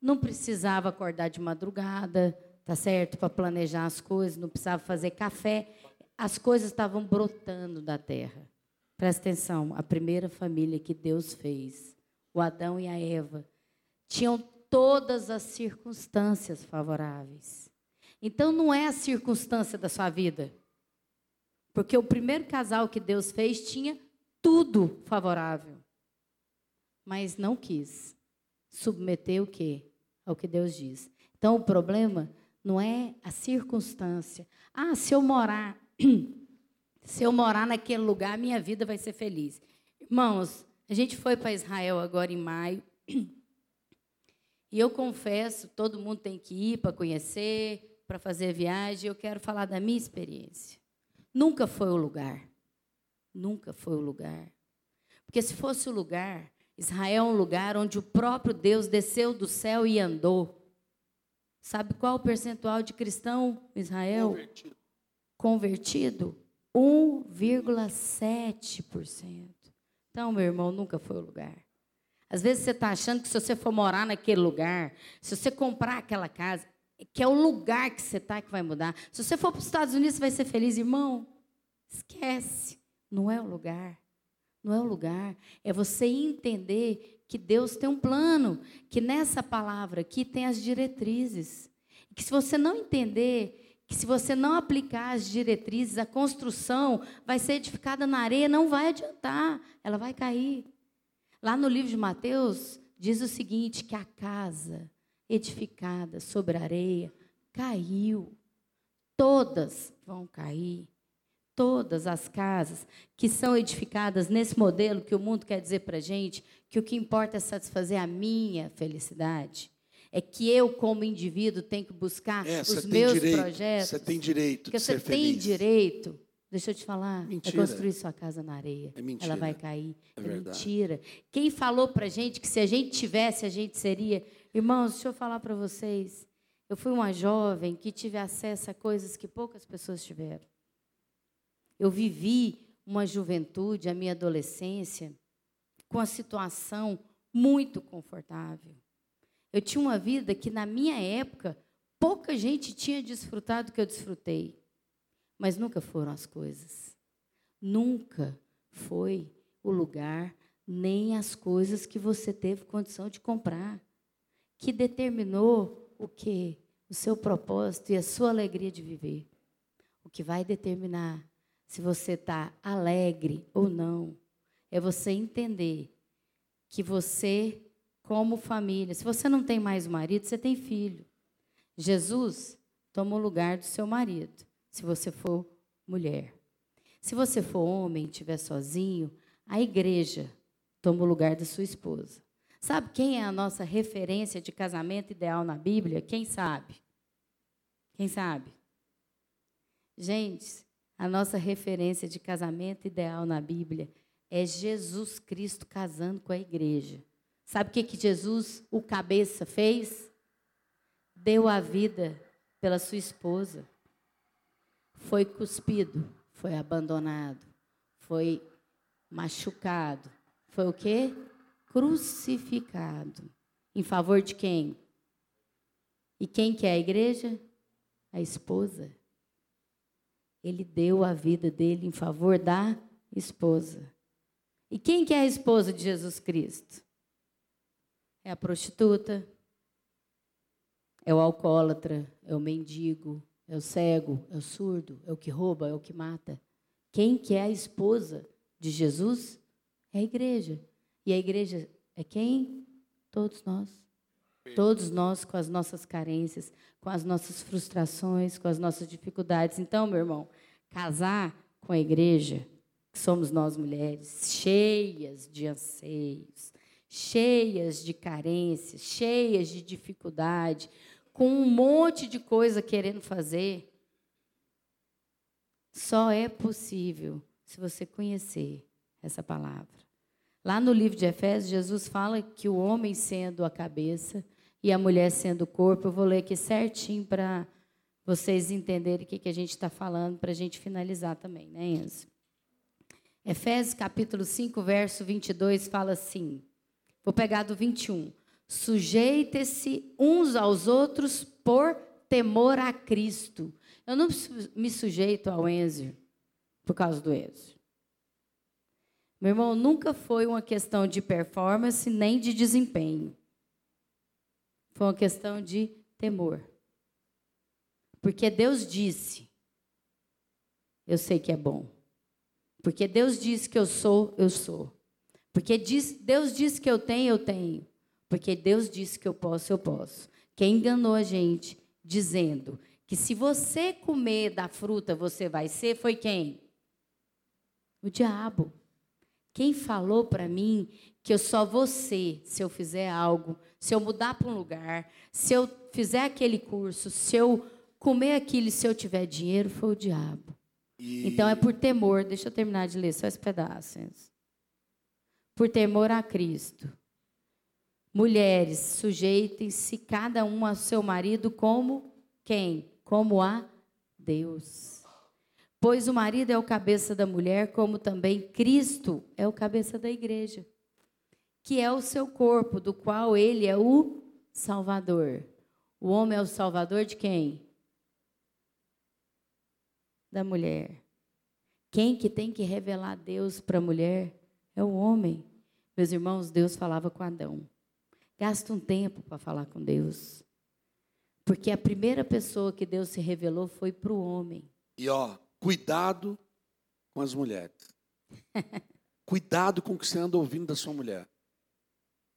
não precisava acordar de madrugada, tá certo? Para planejar as coisas, não precisava fazer café. As coisas estavam brotando da terra. Presta atenção, a primeira família que Deus fez, o Adão e a Eva, tinham todas as circunstâncias favoráveis. Então não é a circunstância da sua vida. Porque o primeiro casal que Deus fez tinha tudo favorável. Mas não quis submeter o quê? Ao que Deus diz. Então o problema não é a circunstância. Ah, se eu morar, se eu morar naquele lugar, minha vida vai ser feliz. Irmãos, a gente foi para Israel agora em maio. E eu confesso, todo mundo tem que ir para conhecer, para fazer viagem. Eu quero falar da minha experiência. Nunca foi o lugar. Nunca foi o lugar. Porque se fosse o lugar, Israel é um lugar onde o próprio Deus desceu do céu e andou. Sabe qual o percentual de cristão Israel? Convertido. Convertido? 1,7%. Então, meu irmão, nunca foi o lugar. Às vezes você está achando que se você for morar naquele lugar, se você comprar aquela casa, que é o lugar que você está que vai mudar. Se você for para os Estados Unidos, você vai ser feliz, irmão. Esquece. Não é o lugar. Não é o lugar. É você entender que Deus tem um plano, que nessa palavra aqui tem as diretrizes. Que se você não entender, que se você não aplicar as diretrizes, a construção vai ser edificada na areia, não vai adiantar, ela vai cair. Lá no livro de Mateus, diz o seguinte: que a casa edificada sobre a areia caiu. Todas vão cair todas as casas que são edificadas nesse modelo que o mundo quer dizer para a gente, que o que importa é satisfazer a minha felicidade. É que eu, como indivíduo, tenho que buscar é, os meus direito, projetos. Você tem direito porque de você ser tem feliz. direito. Deixa eu te falar. É mentira. É construir sua casa na areia. É mentira. Ela vai cair. É, é mentira. Quem falou para gente que se a gente tivesse, a gente seria. Irmãos, deixa eu falar para vocês. Eu fui uma jovem que tive acesso a coisas que poucas pessoas tiveram. Eu vivi uma juventude, a minha adolescência, com a situação muito confortável. Eu tinha uma vida que, na minha época, pouca gente tinha desfrutado do que eu desfrutei. Mas nunca foram as coisas. Nunca foi o lugar, nem as coisas que você teve condição de comprar, que determinou o que? O seu propósito e a sua alegria de viver. O que vai determinar se você está alegre ou não, é você entender que você, como família, se você não tem mais marido, você tem filho. Jesus toma o lugar do seu marido, se você for mulher. Se você for homem e estiver sozinho, a igreja toma o lugar da sua esposa. Sabe quem é a nossa referência de casamento ideal na Bíblia? Quem sabe? Quem sabe? Gente, a nossa referência de casamento ideal na Bíblia é Jesus Cristo casando com a igreja. Sabe o que, que Jesus, o cabeça, fez? Deu a vida pela sua esposa. Foi cuspido, foi abandonado, foi machucado. Foi o quê? Crucificado. Em favor de quem? E quem que é a igreja? A esposa. Ele deu a vida dele em favor da esposa. E quem que é a esposa de Jesus Cristo? É a prostituta, é o alcoólatra, é o mendigo, é o cego, é o surdo, é o que rouba, é o que mata. Quem que é a esposa de Jesus? É a igreja. E a igreja é quem? Todos nós. Todos nós com as nossas carências, com as nossas frustrações, com as nossas dificuldades. Então, meu irmão, casar com a igreja, que somos nós mulheres, cheias de anseios, cheias de carências, cheias de dificuldade, com um monte de coisa querendo fazer, só é possível se você conhecer essa palavra. Lá no livro de Efésios, Jesus fala que o homem sendo a cabeça e a mulher sendo o corpo, eu vou ler aqui certinho para vocês entenderem o que, que a gente está falando, para a gente finalizar também, né, Enzo? Efésios capítulo 5, verso 22 fala assim, vou pegar do 21. Sujeitem-se uns aos outros por temor a Cristo. Eu não me sujeito ao Enzo, por causa do Êxodo. Meu irmão, nunca foi uma questão de performance nem de desempenho. Foi uma questão de temor. Porque Deus disse, eu sei que é bom. Porque Deus disse que eu sou, eu sou. Porque diz, Deus disse que eu tenho, eu tenho. Porque Deus disse que eu posso, eu posso. Quem enganou a gente dizendo que se você comer da fruta você vai ser, foi quem? O diabo. Quem falou para mim que eu só vou ser se eu fizer algo, se eu mudar para um lugar, se eu fizer aquele curso, se eu comer aquilo, se eu tiver dinheiro, foi o diabo. E... Então é por temor, deixa eu terminar de ler só esse pedaço. Por temor a Cristo. Mulheres, sujeitem-se cada um ao seu marido como quem? Como a Deus. Pois o marido é o cabeça da mulher, como também Cristo é o cabeça da igreja, que é o seu corpo, do qual ele é o Salvador. O homem é o Salvador de quem? Da mulher. Quem que tem que revelar Deus para a mulher é o homem. Meus irmãos, Deus falava com Adão. Gasta um tempo para falar com Deus. Porque a primeira pessoa que Deus se revelou foi para o homem. E ó, Cuidado com as mulheres. Cuidado com o que você anda ouvindo da sua mulher.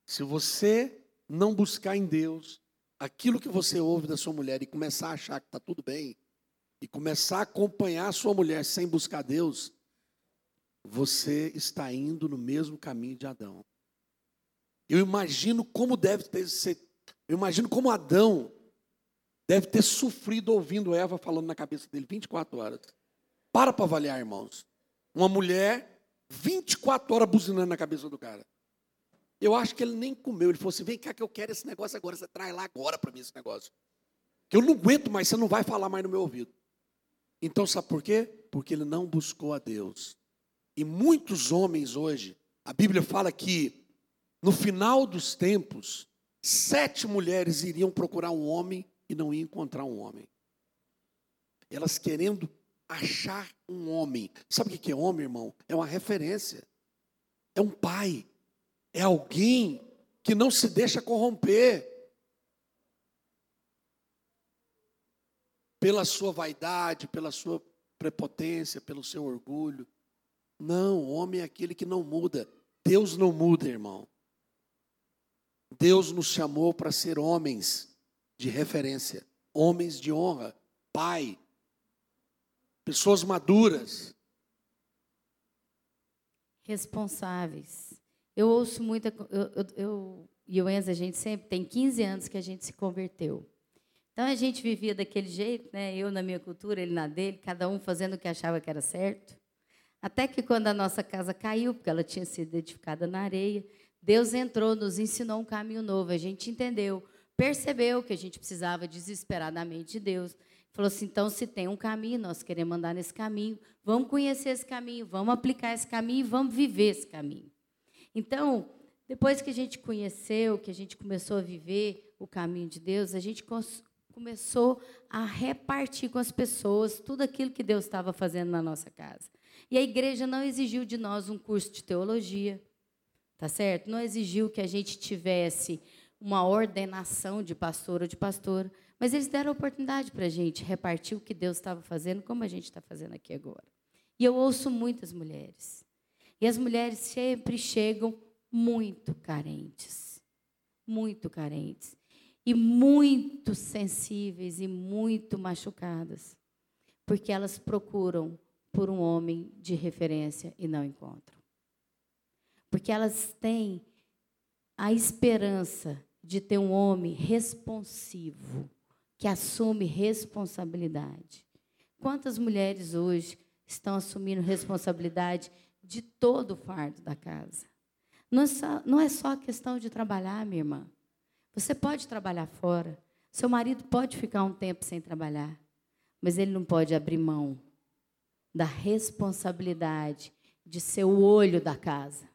Se você não buscar em Deus aquilo que você ouve da sua mulher e começar a achar que está tudo bem, e começar a acompanhar a sua mulher sem buscar Deus, você está indo no mesmo caminho de Adão. Eu imagino como deve ter sido. Eu imagino como Adão deve ter sofrido ouvindo Eva falando na cabeça dele 24 horas. Para para avaliar, irmãos. Uma mulher, 24 horas buzinando na cabeça do cara. Eu acho que ele nem comeu. Ele falou assim: vem cá que eu quero esse negócio agora. Você traz lá agora para mim esse negócio. Que eu não aguento mais, você não vai falar mais no meu ouvido. Então, sabe por quê? Porque ele não buscou a Deus. E muitos homens hoje, a Bíblia fala que no final dos tempos, sete mulheres iriam procurar um homem e não iam encontrar um homem. Elas querendo achar um homem. Sabe o que é homem, irmão? É uma referência. É um pai. É alguém que não se deixa corromper pela sua vaidade, pela sua prepotência, pelo seu orgulho. Não, homem é aquele que não muda. Deus não muda, irmão. Deus nos chamou para ser homens de referência, homens de honra, pai, pessoas maduras. Responsáveis. Eu ouço muita. Eu, eu e o Enzo, a gente sempre tem 15 anos que a gente se converteu. Então a gente vivia daquele jeito, né? Eu na minha cultura, ele na dele, cada um fazendo o que achava que era certo. Até que quando a nossa casa caiu, porque ela tinha sido edificada na areia, Deus entrou, nos ensinou um caminho novo. A gente entendeu, percebeu que a gente precisava desesperadamente de Deus. Falou assim: então, se tem um caminho, nós queremos andar nesse caminho, vamos conhecer esse caminho, vamos aplicar esse caminho e vamos viver esse caminho. Então, depois que a gente conheceu, que a gente começou a viver o caminho de Deus, a gente começou a repartir com as pessoas tudo aquilo que Deus estava fazendo na nossa casa. E a igreja não exigiu de nós um curso de teologia, tá certo? Não exigiu que a gente tivesse uma ordenação de pastor ou de pastora. Mas eles deram oportunidade para a gente repartir o que Deus estava fazendo, como a gente está fazendo aqui agora. E eu ouço muitas mulheres. E as mulheres sempre chegam muito carentes. Muito carentes. E muito sensíveis e muito machucadas. Porque elas procuram por um homem de referência e não encontram. Porque elas têm a esperança de ter um homem responsivo, que assume responsabilidade. Quantas mulheres hoje estão assumindo responsabilidade de todo o fardo da casa? Não é só, não é só questão de trabalhar, minha irmã. Você pode trabalhar fora. Seu marido pode ficar um tempo sem trabalhar, mas ele não pode abrir mão da responsabilidade de ser o olho da casa,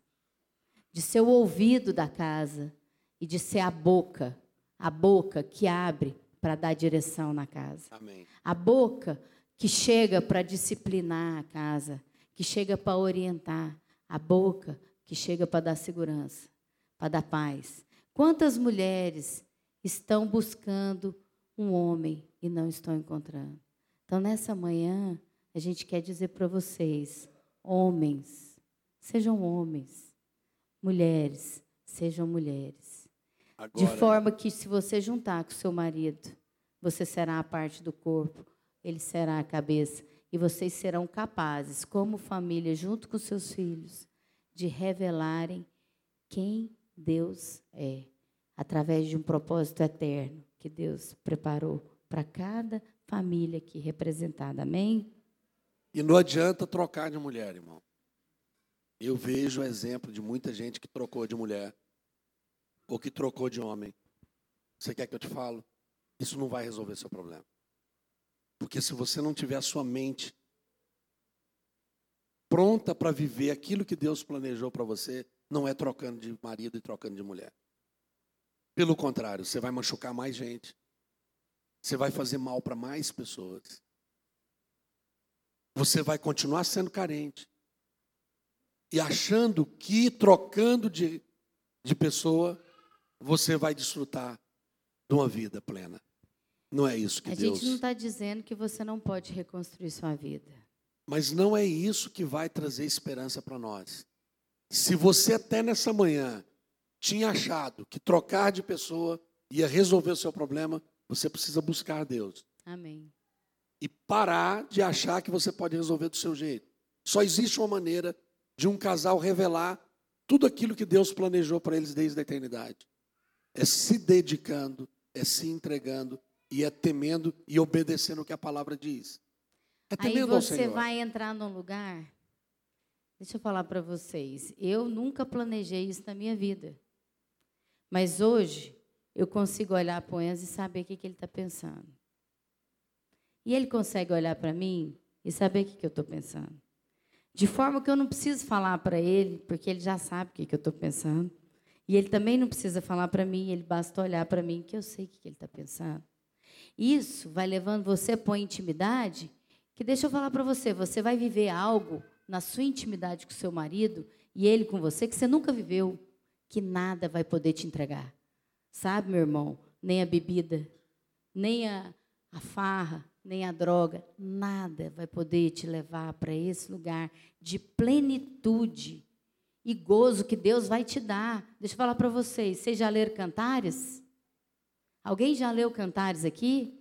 de ser o ouvido da casa e de ser a boca, a boca que abre para dar direção na casa. Amém. A boca que chega para disciplinar a casa, que chega para orientar, a boca que chega para dar segurança, para dar paz. Quantas mulheres estão buscando um homem e não estão encontrando? Então, nessa manhã, a gente quer dizer para vocês, homens, sejam homens, mulheres, sejam mulheres. Agora, de forma que, se você juntar com seu marido, você será a parte do corpo, ele será a cabeça, e vocês serão capazes, como família, junto com seus filhos, de revelarem quem Deus é, através de um propósito eterno que Deus preparou para cada família aqui representada. Amém? E não adianta trocar de mulher, irmão. Eu vejo o exemplo de muita gente que trocou de mulher ou que trocou de homem. Você quer que eu te falo? Isso não vai resolver seu problema. Porque se você não tiver a sua mente pronta para viver aquilo que Deus planejou para você, não é trocando de marido e trocando de mulher. Pelo contrário, você vai machucar mais gente. Você vai fazer mal para mais pessoas. Você vai continuar sendo carente. E achando que trocando de, de pessoa, você vai desfrutar de uma vida plena. Não é isso que a Deus... A gente não está dizendo que você não pode reconstruir sua vida. Mas não é isso que vai trazer esperança para nós. Se você até nessa manhã tinha achado que trocar de pessoa ia resolver o seu problema, você precisa buscar Deus. Amém. E parar de achar que você pode resolver do seu jeito. Só existe uma maneira de um casal revelar tudo aquilo que Deus planejou para eles desde a eternidade. É se dedicando, é se entregando e é temendo e obedecendo o que a palavra diz. É Aí você vai entrar num lugar. Deixa eu falar para vocês. Eu nunca planejei isso na minha vida. Mas hoje eu consigo olhar para o Enzo e saber o que, que ele está pensando. E ele consegue olhar para mim e saber o que, que eu estou pensando. De forma que eu não preciso falar para ele, porque ele já sabe o que, que eu estou pensando. E ele também não precisa falar para mim, ele basta olhar para mim que eu sei o que, que ele está pensando. Isso vai levando você para uma intimidade que deixa eu falar para você, você vai viver algo na sua intimidade com seu marido e ele com você que você nunca viveu, que nada vai poder te entregar. Sabe, meu irmão? Nem a bebida, nem a, a farra, nem a droga, nada vai poder te levar para esse lugar de plenitude e gozo que Deus vai te dar. Deixa eu falar para vocês, vocês já leram Cantares? Alguém já leu Cantares aqui?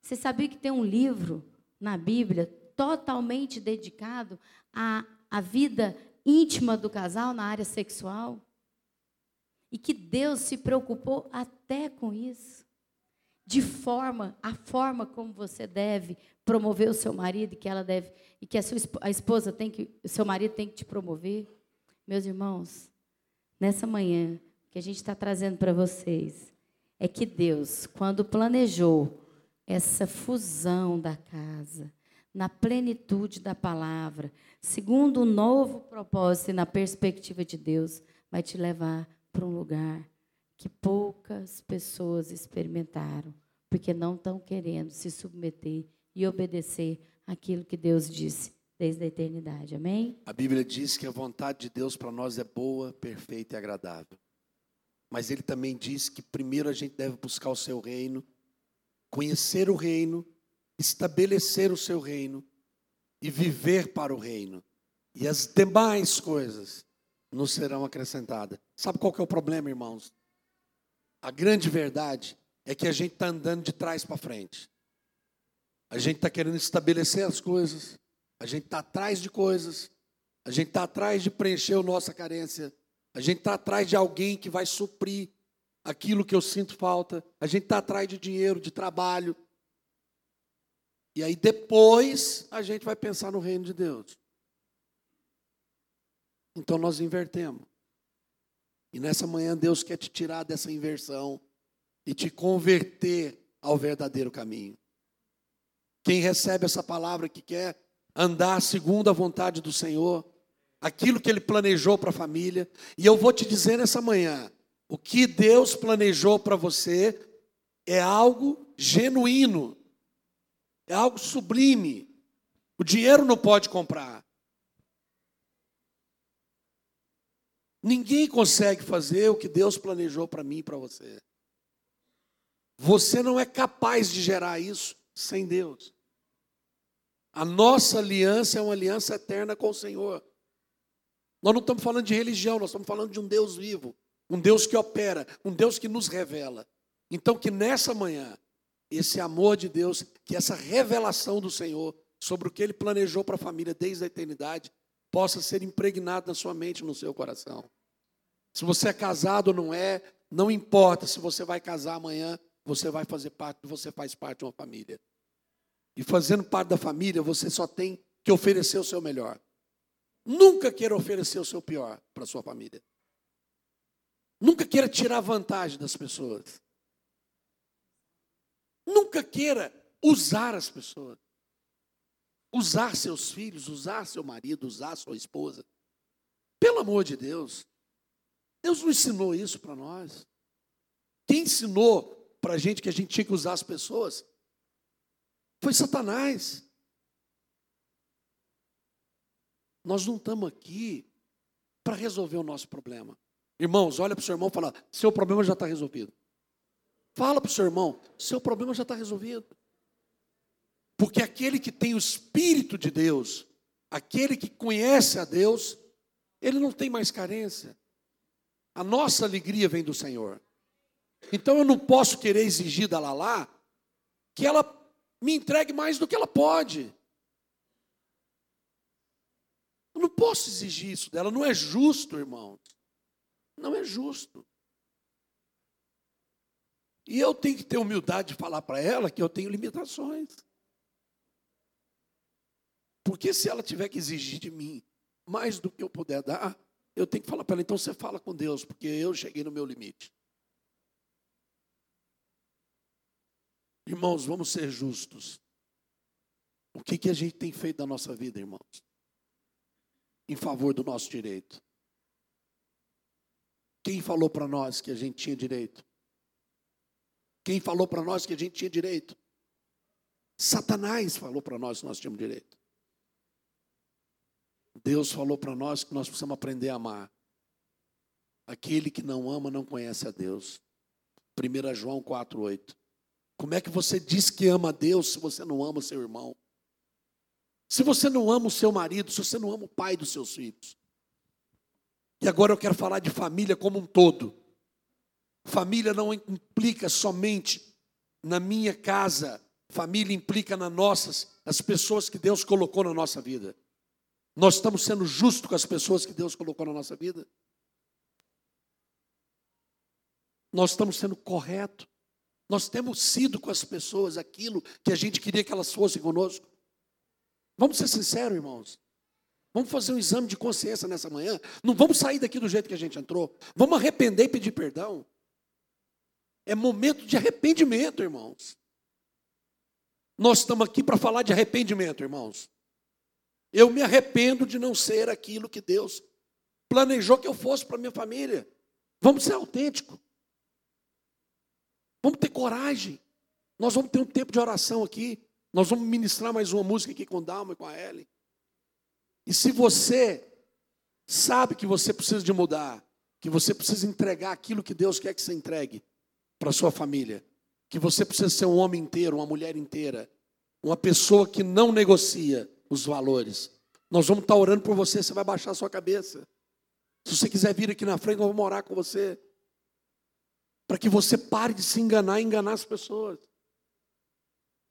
Você sabia que tem um livro na Bíblia totalmente dedicado à, à vida íntima do casal na área sexual? E que Deus se preocupou até com isso. De forma, a forma como você deve promover o seu marido que ela deve e que a sua a esposa tem que, o seu marido tem que te promover. Meus irmãos, nessa manhã que a gente está trazendo para vocês é que Deus, quando planejou essa fusão da casa, na plenitude da palavra, segundo o novo propósito e na perspectiva de Deus, vai te levar para um lugar que poucas pessoas experimentaram, porque não estão querendo se submeter e obedecer aquilo que Deus disse desde a eternidade. Amém? A Bíblia diz que a vontade de Deus para nós é boa, perfeita e agradável. Mas ele também diz que primeiro a gente deve buscar o seu reino, conhecer o reino, estabelecer o seu reino e viver para o reino. E as demais coisas nos serão acrescentadas. Sabe qual que é o problema, irmãos? A grande verdade é que a gente está andando de trás para frente. A gente está querendo estabelecer as coisas. A gente está atrás de coisas. A gente está atrás de preencher a nossa carência. A gente está atrás de alguém que vai suprir aquilo que eu sinto falta. A gente está atrás de dinheiro, de trabalho. E aí depois a gente vai pensar no reino de Deus. Então nós invertemos. E nessa manhã Deus quer te tirar dessa inversão e te converter ao verdadeiro caminho. Quem recebe essa palavra que quer andar segundo a vontade do Senhor, aquilo que Ele planejou para a família, e eu vou te dizer nessa manhã: o que Deus planejou para você é algo genuíno. É algo sublime. O dinheiro não pode comprar. Ninguém consegue fazer o que Deus planejou para mim e para você. Você não é capaz de gerar isso sem Deus. A nossa aliança é uma aliança eterna com o Senhor. Nós não estamos falando de religião, nós estamos falando de um Deus vivo, um Deus que opera, um Deus que nos revela. Então, que nessa manhã, esse amor de Deus, que essa revelação do Senhor sobre o que Ele planejou para a família desde a eternidade, possa ser impregnado na sua mente, no seu coração. Se você é casado ou não é, não importa se você vai casar amanhã, você vai fazer parte, você faz parte de uma família. E fazendo parte da família, você só tem que oferecer o seu melhor. Nunca queira oferecer o seu pior para a sua família. Nunca queira tirar vantagem das pessoas. Nunca queira usar as pessoas. Usar seus filhos, usar seu marido, usar sua esposa. Pelo amor de Deus. Deus não ensinou isso para nós. Quem ensinou para a gente que a gente tinha que usar as pessoas foi Satanás. Nós não estamos aqui para resolver o nosso problema. Irmãos, olha para o seu irmão e fala: seu problema já está resolvido. Fala para o seu irmão: seu problema já está resolvido. Porque aquele que tem o Espírito de Deus, aquele que conhece a Deus, ele não tem mais carência. A nossa alegria vem do Senhor. Então eu não posso querer exigir da Lalá que ela me entregue mais do que ela pode. Eu não posso exigir isso dela, não é justo, irmãos. Não é justo. E eu tenho que ter humildade de falar para ela que eu tenho limitações. Porque se ela tiver que exigir de mim mais do que eu puder dar, eu tenho que falar para ela, então você fala com Deus, porque eu cheguei no meu limite. Irmãos, vamos ser justos. O que, que a gente tem feito da nossa vida, irmãos? Em favor do nosso direito. Quem falou para nós que a gente tinha direito? Quem falou para nós que a gente tinha direito? Satanás falou para nós que nós tínhamos direito. Deus falou para nós que nós precisamos aprender a amar. Aquele que não ama não conhece a Deus. 1 João 4,8. Como é que você diz que ama a Deus se você não ama o seu irmão? Se você não ama o seu marido, se você não ama o pai dos seus filhos. E agora eu quero falar de família como um todo. Família não implica somente na minha casa, família implica nas nossas, as pessoas que Deus colocou na nossa vida. Nós estamos sendo justos com as pessoas que Deus colocou na nossa vida? Nós estamos sendo corretos? Nós temos sido com as pessoas aquilo que a gente queria que elas fossem conosco. Vamos ser sinceros, irmãos. Vamos fazer um exame de consciência nessa manhã. Não vamos sair daqui do jeito que a gente entrou. Vamos arrepender e pedir perdão. É momento de arrependimento, irmãos. Nós estamos aqui para falar de arrependimento, irmãos. Eu me arrependo de não ser aquilo que Deus planejou que eu fosse para minha família. Vamos ser autênticos. Vamos ter coragem. Nós vamos ter um tempo de oração aqui. Nós vamos ministrar mais uma música aqui com Dalma e com a Ellen. E se você sabe que você precisa de mudar, que você precisa entregar aquilo que Deus quer que você entregue para sua família, que você precisa ser um homem inteiro, uma mulher inteira, uma pessoa que não negocia os valores. Nós vamos estar orando por você, você vai baixar a sua cabeça. Se você quiser vir aqui na frente, nós vamos orar com você para que você pare de se enganar e enganar as pessoas.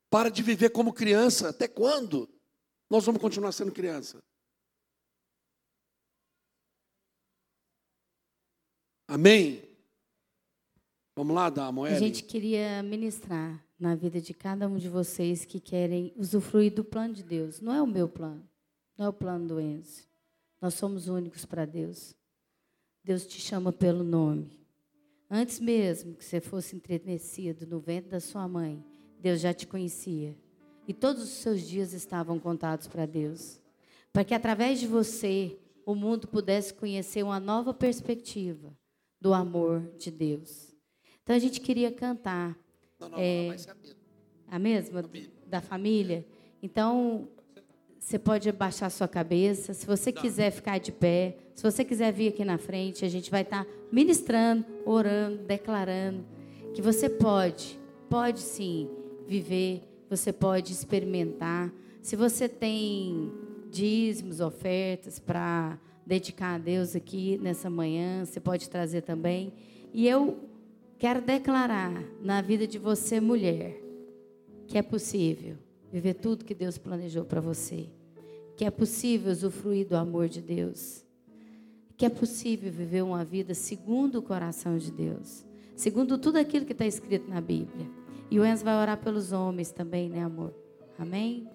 Para de viver como criança. Até quando nós vamos continuar sendo criança? Amém? Vamos lá, dar A gente queria ministrar na vida de cada um de vocês que querem usufruir do plano de Deus. Não é o meu plano, não é o plano do Enzo. Nós somos únicos para Deus. Deus te chama pelo nome. Antes mesmo que você fosse entrenecido no ventre da sua mãe, Deus já te conhecia. E todos os seus dias estavam contados para Deus. Para que através de você o mundo pudesse conhecer uma nova perspectiva do amor de Deus. Então a gente queria cantar. Não, não, é, não, a mesma? da família? Então, você pode abaixar sua cabeça. Se você quiser ficar de pé, se você quiser vir aqui na frente, a gente vai estar ministrando, orando, declarando que você pode, pode sim viver, você pode experimentar. Se você tem dízimos, ofertas para dedicar a Deus aqui nessa manhã, você pode trazer também. E eu quero declarar na vida de você, mulher, que é possível viver tudo que Deus planejou para você. Que é possível usufruir do amor de Deus. Que é possível viver uma vida segundo o coração de Deus. Segundo tudo aquilo que está escrito na Bíblia. E o Enzo vai orar pelos homens também, né, amor? Amém?